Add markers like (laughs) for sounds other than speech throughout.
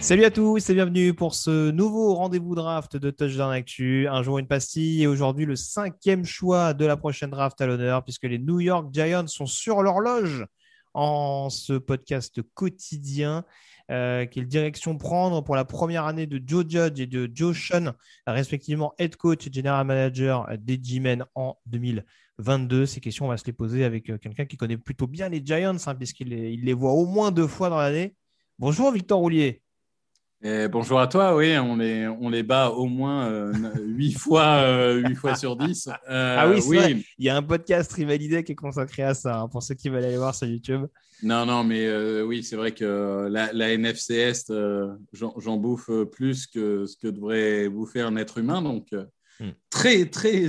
Salut à tous et bienvenue pour ce nouveau rendez-vous draft de Touchdown Actu. Un jour une pastille et aujourd'hui le cinquième choix de la prochaine draft à l'honneur puisque les New York Giants sont sur l'horloge en ce podcast quotidien. Euh, quelle direction prendre pour la première année de Joe Judge et de Joe Sean, respectivement head coach et general manager des G-Men en 2022 Ces questions, on va se les poser avec euh, quelqu'un qui connaît plutôt bien les Giants, hein, puisqu'il les, voit au moins deux fois dans l'année. Bonjour Victor Roulier. Et bonjour à toi, oui, on les, on les bat au moins euh, 8 fois, euh, fois sur 10. Euh, ah oui, oui. Vrai. il y a un podcast Rivalité qui est consacré à ça, hein, pour ceux qui veulent aller voir sur YouTube. Non, non, mais euh, oui, c'est vrai que la, la NFC Est, j'en bouffe plus que ce que devrait bouffer un être humain, donc hmm. très, très,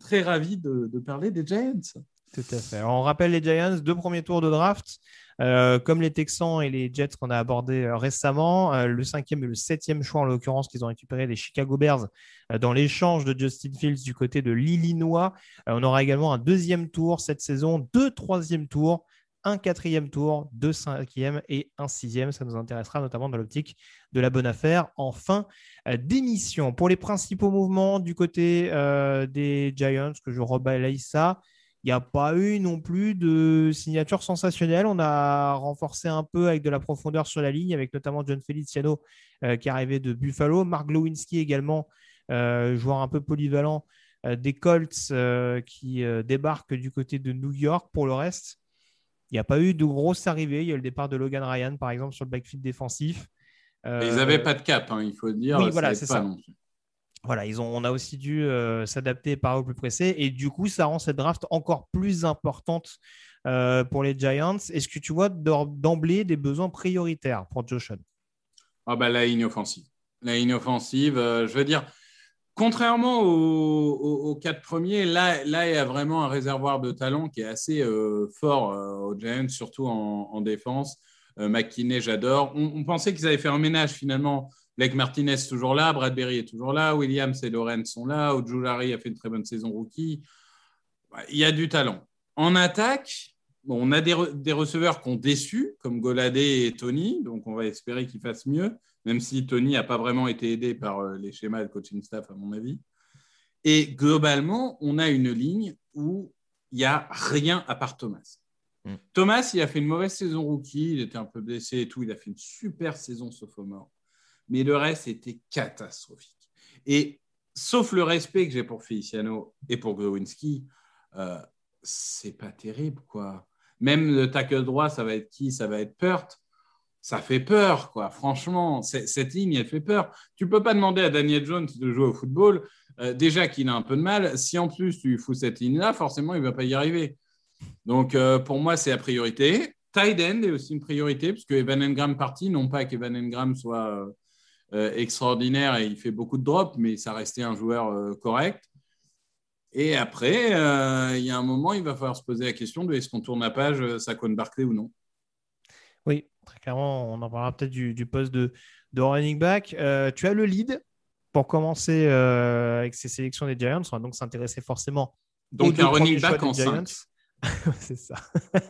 très ravi de, de parler des Giants. Tout à fait. Alors, on rappelle les Giants, deux premiers tours de draft. Euh, comme les Texans et les Jets qu'on a abordés euh, récemment, euh, le cinquième et le septième choix en l'occurrence qu'ils ont récupéré les Chicago Bears dans l'échange de Justin Fields du côté de l'Illinois. on aura également un deuxième tour cette saison, deux troisième tours, un quatrième tour, deux cinquièmes et un sixième. Ça nous intéressera notamment dans l'optique de la bonne affaire en fin d'émission. Pour les principaux mouvements du côté des Giants, que je rebalaye ça, il n'y a pas eu non plus de signature sensationnelle. On a renforcé un peu avec de la profondeur sur la ligne, avec notamment John Feliciano euh, qui est arrivé de Buffalo, Mark Lewinsky également, euh, joueur un peu polyvalent euh, des Colts qui débarque du côté de New York. Pour le reste, il n'y a pas eu de grosses arrivées. Il y a le départ de Logan Ryan, par exemple, sur le backfield défensif. Ils n'avaient pas de cap, hein, il faut dire. Oui, voilà, c'est ça voilà, ils ont, on a aussi dû euh, s'adapter par au plus pressé. Et du coup, ça rend cette draft encore plus importante euh, pour les Giants. Est-ce que tu vois d'emblée des besoins prioritaires pour Josh ah bah, La ligne offensive. La ligne offensive, euh, je veux dire, contrairement aux, quatre premiers, là, là, il y a vraiment un réservoir de talent qui est assez fort aux Giants, surtout en, défense. McKinney, j'adore. On, on, pensait qu'ils avaient fait un ménage finalement Blake Martinez est toujours là, Bradbury est toujours là, Williams et Lorenz sont là, Ojulari a fait une très bonne saison rookie. Il y a du talent. En attaque, on a des, receveurs qui ont déçu, comme Goladé et Tony, donc on va espérer qu'ils fassent mieux, même si Tony n'a pas vraiment été aidé par euh, les schémas de coaching staff, à mon avis. Et globalement, on a une ligne où il n'y a rien à part Thomas. Mm. Thomas, il a fait une mauvaise saison rookie, il était un peu blessé et tout, il a fait une super saison sophomore mais le reste était catastrophique. Et sauf le respect que j'ai pour Feliciano et pour Glowinski, euh, c'est pas terrible, quoi. Même le tackle droit, ça va être qui? Ça va être Peart. Ça fait peur, quoi. Franchement, cette ligne, elle fait peur. Tu peux pas demander à Daniel Jones de jouer au football. Euh, déjà qu'il a un peu de mal. Si en plus tu fous cette ligne-là, forcément, il va pas y arriver. Donc, euh, pour moi, c'est la priorité. Tight end est aussi une priorité, parce que Evan Engram parti, non pas qu'Evan Engram soit euh, extraordinaire et il fait beaucoup de drops, mais ça restait un joueur euh, correct. Et après, euh, il y a un moment, il va falloir se poser la question de est-ce qu'on tourne la page Saquon Barclay ou non? Oui, très clairement, on en parlera peut-être du, poste de, de, running back. tu as le lead pour commencer avec ces sélections des Giants. On va donc s'intéresser forcément donc un running back en 5. (laughs) c'est ça.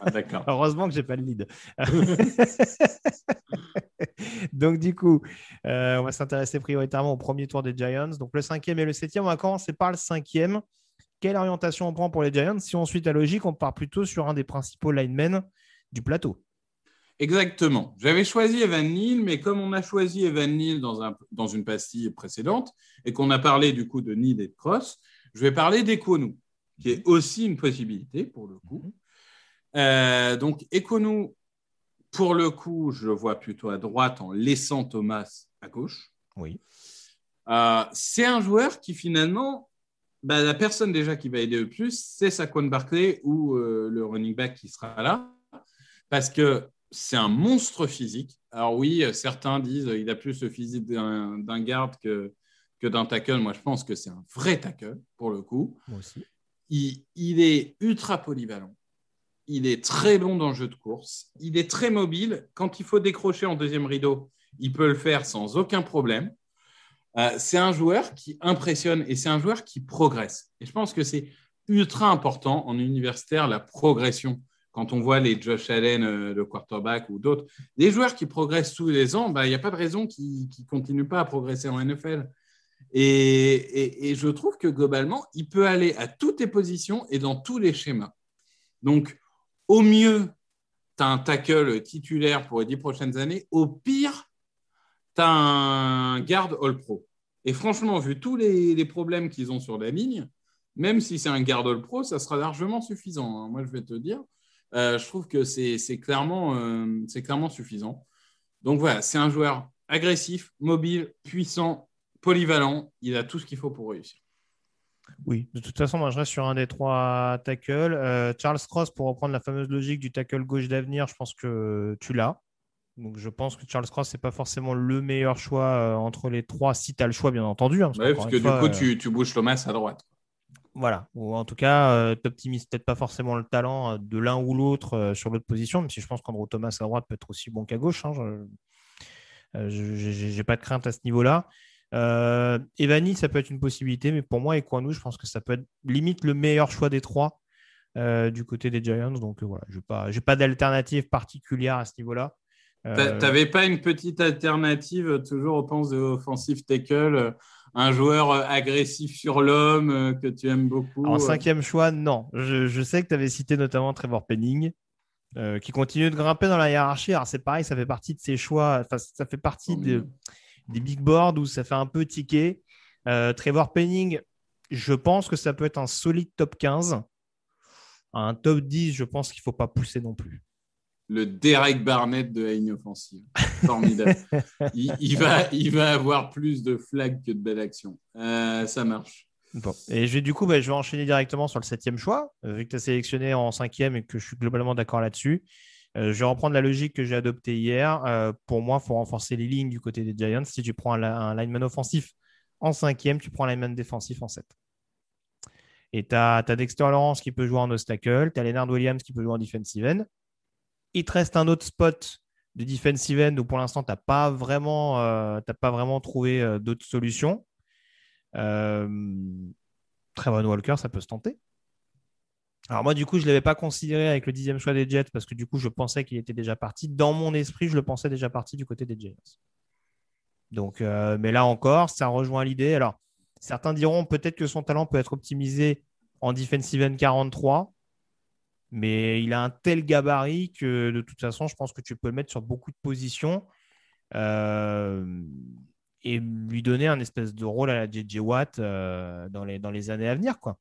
Ah, d'accord. Heureusement que j'ai pas le lead. (laughs) (laughs) Donc, du coup, euh, on va s'intéresser prioritairement au premier tour des Giants. Donc, le cinquième et le septième. On va commencer par le cinquième. Quelle orientation on prend pour les Giants Si on suit la logique, on part plutôt sur un des principaux linemen du plateau? Exactement. J'avais choisi Evan Neal, mais comme on a choisi Evan Neal dans, un, dans une pastille précédente et qu'on a parlé du coup de Neal et de Cross, je vais parler d'Ekonu, qui est aussi une possibilité pour le coup. Euh, donc, Ekonu, pour le coup, je le vois plutôt à droite en laissant Thomas à gauche. Oui. Euh, c'est un joueur qui finalement, bah, la personne déjà qui va aider le plus, c'est Saquon Barkley ou euh, le running back qui sera là. Parce que c'est un monstre physique. Alors oui, certains disent qu'il a plus le physique d'un garde que, que d'un tackle. Moi, je pense que c'est un vrai tackle, pour le coup. Moi aussi. Il, il, est ultra polyvalent. Il est très long dans le jeu de course. Il est très mobile. Quand il faut décrocher en deuxième rideau, il peut le faire sans aucun problème. Euh, c'est un joueur qui impressionne et c'est un joueur qui progresse. Et je pense que c'est ultra important en universitaire, la progression. Quand on voit les Josh Allen, euh, le quarterback ou d'autres, les joueurs qui progressent tous les ans, bah, il n'y a pas de raison qu'ils ne continuent pas à progresser en NFL. Et, et, je trouve que globalement, il peut aller à toutes les positions et dans tous les schémas. Donc, au mieux, tu as un tackle titulaire pour les dix prochaines années. Au pire, tu as un garde All-Pro. Et franchement, vu tous les, problèmes qu'ils ont sur la ligne, même si c'est un garde All-Pro, ça sera largement suffisant. Hein. Moi, je vais te dire, euh, je trouve que c'est euh, clairement suffisant. Donc voilà, c'est un joueur agressif, mobile, puissant, polyvalent. Il a tout ce qu'il faut pour réussir. Oui, de toute façon, moi je reste sur un des trois tackles. Euh, Charles Cross, pour reprendre la fameuse logique du tackle gauche d'avenir, je pense que tu l'as. Donc je pense que Charles Cross, c'est pas forcément le meilleur choix euh, entre les trois, si tu as le choix, bien entendu. Hein, parce, ouais, parce que du coup, euh... tu, tu, bouges Thomas à droite. Voilà, ou en tout cas, euh, tu n'optimises peut-être pas forcément le talent de l'un ou l'autre euh, sur l'autre position, même si je pense qu'Andrew Thomas à droite peut être aussi bon qu'à gauche. Hein, je n'ai pas de crainte à ce niveau-là. Euh, Evani, ça peut être une possibilité, mais pour moi, Equanou, je pense que ça peut être limite le meilleur choix des trois euh, du côté des Giants. Donc euh, voilà, je n'ai pas, pas d'alternative particulière à ce niveau-là. Euh... Tu n'avais pas une petite alternative, toujours au pense de offensive tackle, un joueur agressif sur l'homme que tu aimes beaucoup En cinquième choix, non. Je, je sais que tu avais cité notamment Trevor Penning. Euh, qui continue de grimper dans la hiérarchie. Alors, c'est pareil, ça fait partie de ses choix. Enfin, ça fait partie de, des big boards où ça fait un peu ticker. Euh, Trevor Penning, je pense que ça peut être un solide top 15. Un top 10, je pense qu'il ne faut pas pousser non plus. Le Derek Barnett de la ligne offensive. Formidable. (laughs) il, il, va, il va avoir plus de flags que de belles actions. Euh, ça marche. Bon. Et je vais, du coup, bah, je vais enchaîner directement sur le septième choix, euh, vu que tu as sélectionné en cinquième et que je suis globalement d'accord là-dessus. Euh, je vais reprendre la logique que j'ai adoptée hier. Euh, pour moi, il faut renforcer les lignes du côté des Giants. Si tu prends un, lineman offensif en cinquième, tu prends un lineman défensif en sept. Et tu as, Dexter Lawrence qui peut jouer en obstacle, tu as Leonard Williams qui peut jouer en defensive end. Il te reste un autre spot de defensive end où pour l'instant, tu n'as pas, vraiment, euh, pas vraiment trouvé d'autres solutions. Trevor Walker, ça peut se tenter. Alors moi, du coup, je ne l'avais pas considéré avec le dixième choix des Jets parce que du coup, je pensais qu'il était déjà parti. Dans mon esprit, je le pensais déjà parti du côté des Giants. Donc, euh, mais là encore, ça rejoint l'idée. Alors, certains diront peut-être que son talent peut être optimisé en defensive end 43, mais il a un tel gabarit que de toute façon, je pense que tu peux le mettre sur beaucoup de positions. Euh, et lui donner un espèce de rôle à la JJ Watt euh, dans, les, dans les années à venir. Quoi.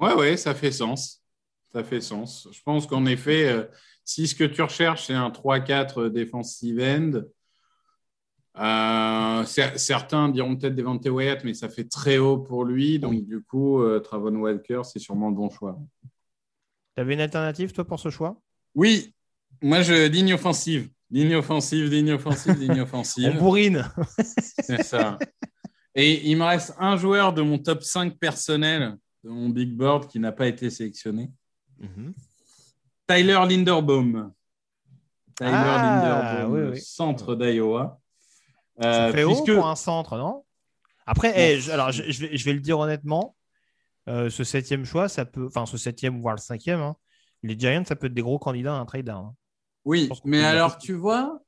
Ouais, ouais, ça fait sens. Ça fait sens. Je pense qu'en effet, euh, si ce que tu recherches, c'est un 3-4 defensive end, euh, certains diront peut-être Devante Wyatt, mais ça fait très haut pour lui. Donc, du coup, euh, Travon Walker, c'est sûrement le bon choix. Tu avais une alternative, toi, pour ce choix? Oui. Moi, je ligne offensive. Ligne offensive, ligne offensive, ligne (laughs) offensive. On bourrine. c'est ça. Et il me reste un joueur de mon top 5 personnel, de mon big board, qui n'a pas été sélectionné. Mm -hmm. Tyler Linderbaum. Tyler ah, Linderbaum, oui, oui. centre d'Iowa. Euh, Ça fait puisque... haut pour un centre, non? Après, hey, je, alors, je, je, vais, je, vais, le dire honnêtement, euh, ce septième choix, ça peut, enfin ce septième voire le cinquième, hein, les Giants, ça peut être des gros candidats à un trade down. Hein. Oui, mais alors tu vois,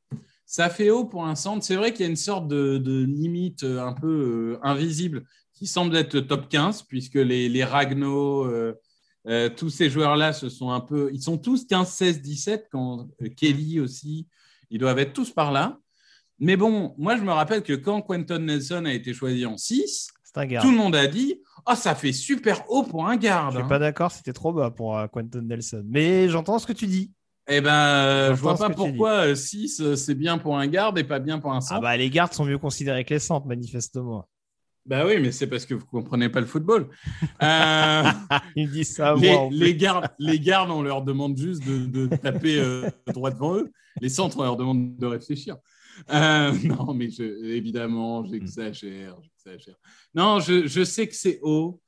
ça fait haut pour un centre. C'est vrai qu'il y a une sorte de, limite euh, un peu euh, invisible qui semble être top 15, puisque les, les Ragno, euh, tous ces joueurs-là, se sont un peu. Ils sont tous 15, 16, 17, quand Kelly aussi, ils doivent être tous par là. Mais bon, moi, je me rappelle que quand Quentin Nelson a été choisi en 6, tout le monde a dit Oh, ça fait super haut pour un garde. Je suis pas d'accord, c'était trop bas pour Quentin Nelson. Mais j'entends ce que tu dis. Eh ben, euh, je vois pas pourquoi 6 euh, c'est bien pour un garde et pas bien pour un centre. Ah bah les gardes sont mieux considérés que les centres, manifestement. Bah oui, mais c'est parce que vous comprenez pas le football. Euh, (laughs) Il dit ça. Les, les, gardes, les gardes, on leur demande juste de, taper droit devant eux. Les centres, on leur demande de réfléchir. (laughs) non, mais évidemment, j'exagère, j'exagère. Non, je, je sais que c'est haut.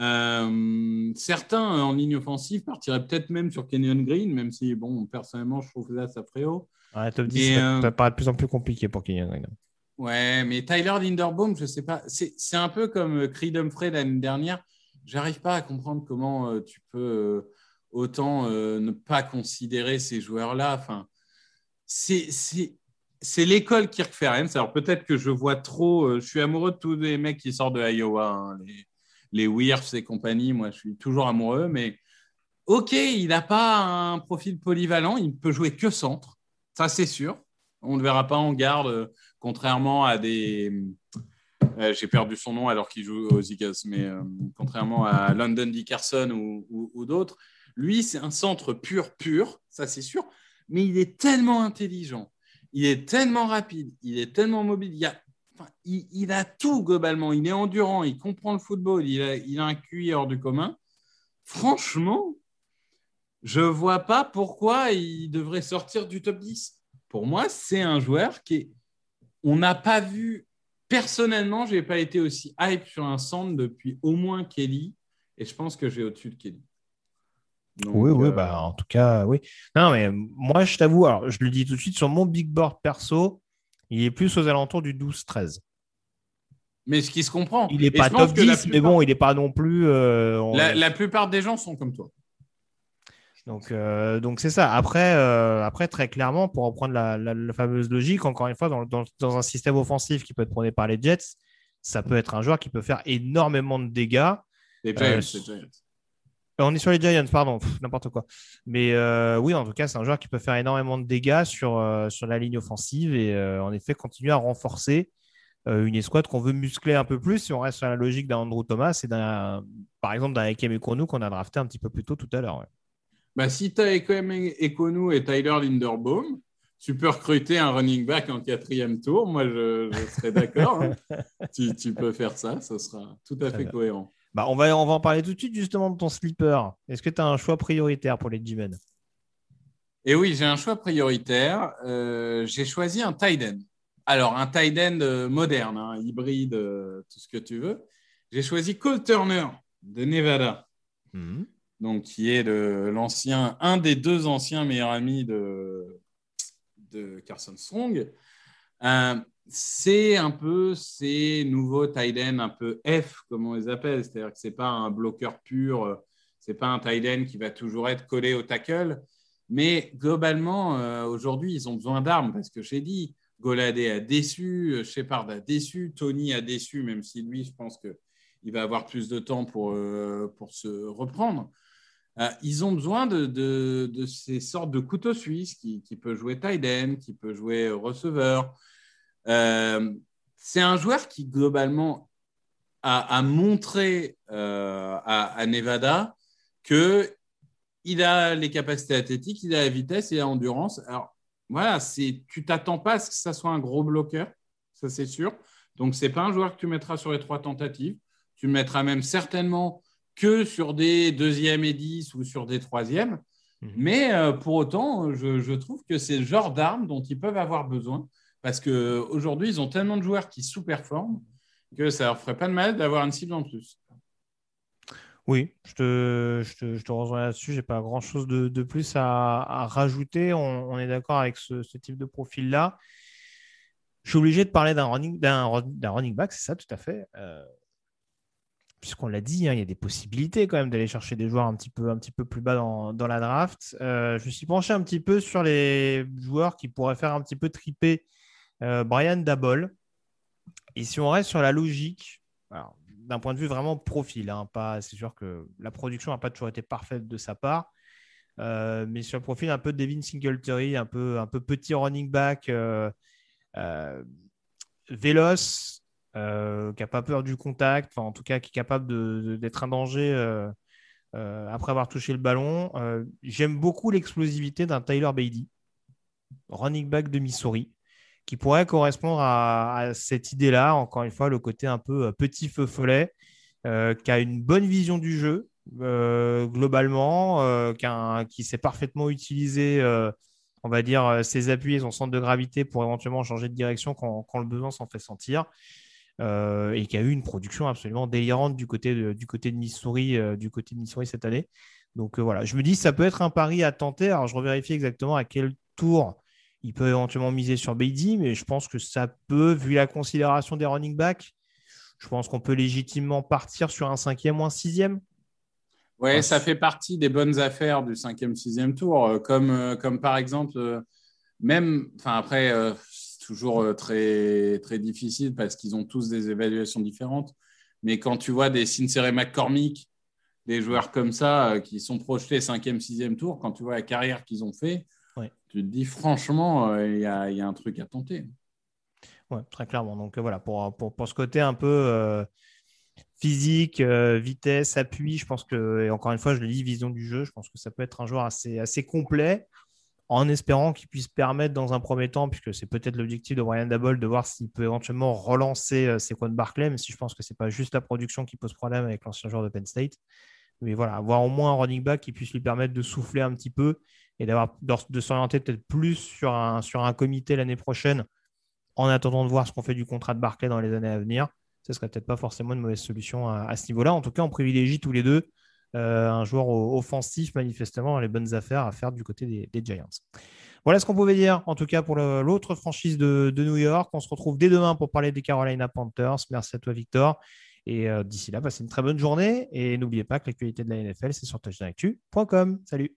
Euh, certains en ligne offensive partiraient peut-être même sur Kenyon Green, même si, bon, personnellement, je trouve que là, ça ferait haut. Ouais, top 10, ça, euh, paraît de plus en plus compliqué pour Kenyon Green. Ouais, mais Tyler Linderbaum, je sais pas. C'est un peu comme euh, Creed Humphrey l'année dernière. J'arrive pas à comprendre comment tu peux autant ne pas considérer ces joueurs-là. Enfin, c'est l'école Kirk Ferentz. Alors peut-être que je vois trop. je suis amoureux de tous les mecs qui sortent de Iowa. Hein, les, les Wirfs et compagnie, moi, je suis toujours amoureux. Mais OK, il n'a pas un profil polyvalent. Il ne peut jouer que centre. Ça, c'est sûr. On ne verra pas en garde, euh, contrairement à des. Euh, j'ai perdu son nom alors qu'il joue aux Eagles, mais euh, contrairement à London Dickerson ou, d'autres, lui, c'est un centre pur, pur, ça c'est sûr, mais il est tellement intelligent, il est tellement rapide, il est tellement mobile. Il, a tout globalement. Il est endurant, il comprend le football, il a, il a un QI hors du commun. Franchement, je ne vois pas pourquoi il devrait sortir du top 10. Pour moi, c'est un joueur qui est... On n'a pas vu... Personnellement, je n'ai pas été aussi hype sur un centre depuis au moins Kelly. Et je pense que j'ai au-dessus de Kelly. oui, oui, euh, bah, en tout cas, oui. Non, mais moi, je t'avoue, alors je le dis tout de suite, sur mon big board perso, il est plus aux alentours du 12-13. Mais ce qui se comprend. Il n'est pas top 10, mais bon, il n'est pas non plus. Euh, la, plupart des gens sont comme toi. Donc, euh, donc c'est ça. Après, euh, après, très clairement, pour reprendre la, fameuse logique, encore une fois, dans, un système offensif qui peut être prôné par les Jets, ça peut être un joueur qui peut faire énormément de dégâts. Les Giants, les Giants. On est sur les Giants, pardon, n'importe quoi. Mais euh, oui, en tout cas, c'est un joueur qui peut faire énormément de dégâts sur, euh, sur la ligne offensive et euh, en effet continuer à renforcer une escouade qu'on veut muscler un peu plus si on reste sur la logique d'un Andrew Thomas et d'un, par exemple, d'un Ekem Ekonu qu'on a drafté un petit peu plus tôt tout à l'heure. Bah, si tu as Ekem Ekonu et Tyler Linderbaum, tu peux recruter un running back en quatrième tour. Moi, je, serais d'accord. Hein. (laughs) tu, peux faire ça, ça sera tout à fait cohérent. Bah, on, va, on va en parler tout de suite justement de ton slipper. Est-ce que tu as un choix prioritaire pour les G-Men? Eh oui, j'ai un choix prioritaire. Euh, j'ai choisi un tight end. Alors, un tight end euh, moderne, hein, hybride, euh, tout ce que tu veux. J'ai choisi Cole Turner de Nevada, mhm. Donc qui est l'ancien, un des deux anciens meilleurs amis de, Carson Strong c'est un peu ces nouveaux tight un peu F, comme on les appelle. C'est-à-dire que ce n'est pas un bloqueur pur, euh, ce n'est pas un tight qui va toujours être collé au tackle. Mais globalement, euh, aujourd'hui, ils ont besoin d'armes parce que j'ai dit, Goladé a déçu, euh, Shepard a déçu, Tony a déçu, même si lui, je pense qu'il va avoir plus de temps pour, pour se reprendre. Ils ont besoin de, ces sortes de couteaux suisses qui, qui peut jouer tight qui peut jouer receveur, euh, c'est un joueur qui, globalement, a, montré euh, à, Nevada qu'il a les capacités athlétiques, il a la vitesse et l'endurance. Alors, voilà, tu t'attends pas à ce que ça soit un gros bloqueur, ça c'est sûr. Donc, ce n'est pas un joueur que tu mettras sur les trois tentatives. Tu mettras même certainement que sur des deuxièmes et dix ou sur des troisièmes. Mhm. Mais euh, pour autant, je, je, trouve que c'est le genre d'armes dont ils peuvent avoir besoin. Parce qu'aujourd'hui, ils ont tellement de joueurs qui sous-performent que ça ne leur ferait pas de mal d'avoir une cible en plus. Oui, je te, je te, rejoins là-dessus. Je n'ai pas grand-chose de, plus à, rajouter. On, est d'accord avec ce, type de profil-là. Je suis obligé de parler d'un running, running back, c'est ça, tout à fait. Euh, puisqu'on l'a dit, hein, il y a des possibilités quand même d'aller chercher des joueurs un petit peu, un petit peu plus bas dans, la draft. Euh, je me suis penché un petit peu sur les joueurs qui pourraient faire un petit peu triper euh, Brian Dabol. Et si on reste sur la logique, d'un point de vue vraiment profil, hein, c'est sûr que la production n'a pas toujours été parfaite de sa part, euh, mais sur le profil un peu Devin Singletary, un peu, un peu petit running back, véloce, euh, qui n'a pas peur du contact, en tout cas qui est capable d'être un danger euh, euh, après avoir touché le ballon. J'aime beaucoup l'explosivité d'un Tyler Beatty, running back de Missouri, qui pourrait correspondre à, cette idée-là. Encore une fois, le côté un peu petit feu follet, qui a une bonne vision du jeu. globalement, qui, sait parfaitement utiliser on va dire, ses appuis et son centre de gravité pour éventuellement changer de direction quand le besoin s'en fait sentir. Euh, et qui a eu une production absolument délirante du côté de, du côté de Missouri, euh, du côté de Missouri cette année. Donc euh, voilà, je me dis ça peut être un pari à tenter. Alors je revérifie exactement à quel tour il peut éventuellement miser sur Beatty, mais je pense que ça peut, vu la considération des running backs, je pense qu'on peut légitimement partir sur un cinquième ou un sixième. Oui, ça fait partie des bonnes affaires du cinquième, sixième tour, comme, comme par exemple, même, enfin après, toujours euh, très, très difficile parce qu'ils ont tous des évaluations différentes. Mais quand tu vois des Sincere McCormick, des joueurs comme ça euh, qui sont projetés 5e, 6e tour, quand tu vois la carrière qu'ils ont fait, tu te dis franchement, euh, il y, a, y, a un truc à tenter. Ouais, très clairement. Donc voilà, pour, pour, pour ce côté un peu physique, vitesse, appui, je pense que, et encore une fois, je le dis, vision du jeu, je pense que ça peut être un joueur assez, assez complet en espérant qu'il puisse permettre dans un premier temps, puisque c'est peut-être l'objectif de Brian Dabble, de voir s'il peut éventuellement relancer euh, Sequan Barclay, même si je pense que ce n'est pas juste la production qui pose problème avec l'ancien joueur de Penn State. Mais voilà, avoir au moins un running back qui puisse lui permettre de souffler un petit peu et d'avoir de s'orienter peut-être plus sur un, comité l'année prochaine en attendant de voir ce qu'on fait du contrat de Barclay dans les années à venir. Ce serait peut-être pas forcément une mauvaise solution à ce niveau-là. En tout cas, on privilégie tous les deux un joueur offensif, manifestement, les bonnes affaires à faire du côté des, Giants. Voilà ce qu'on pouvait dire, en tout cas, pour l'autre franchise de, New York. On se retrouve dès demain pour parler des Carolina Panthers. Merci à toi, Victor. Et euh, d'ici là, passez une très bonne journée. Et n'oubliez pas que l'actualité de la NFL, c'est sur touchdownactu.com. Salut.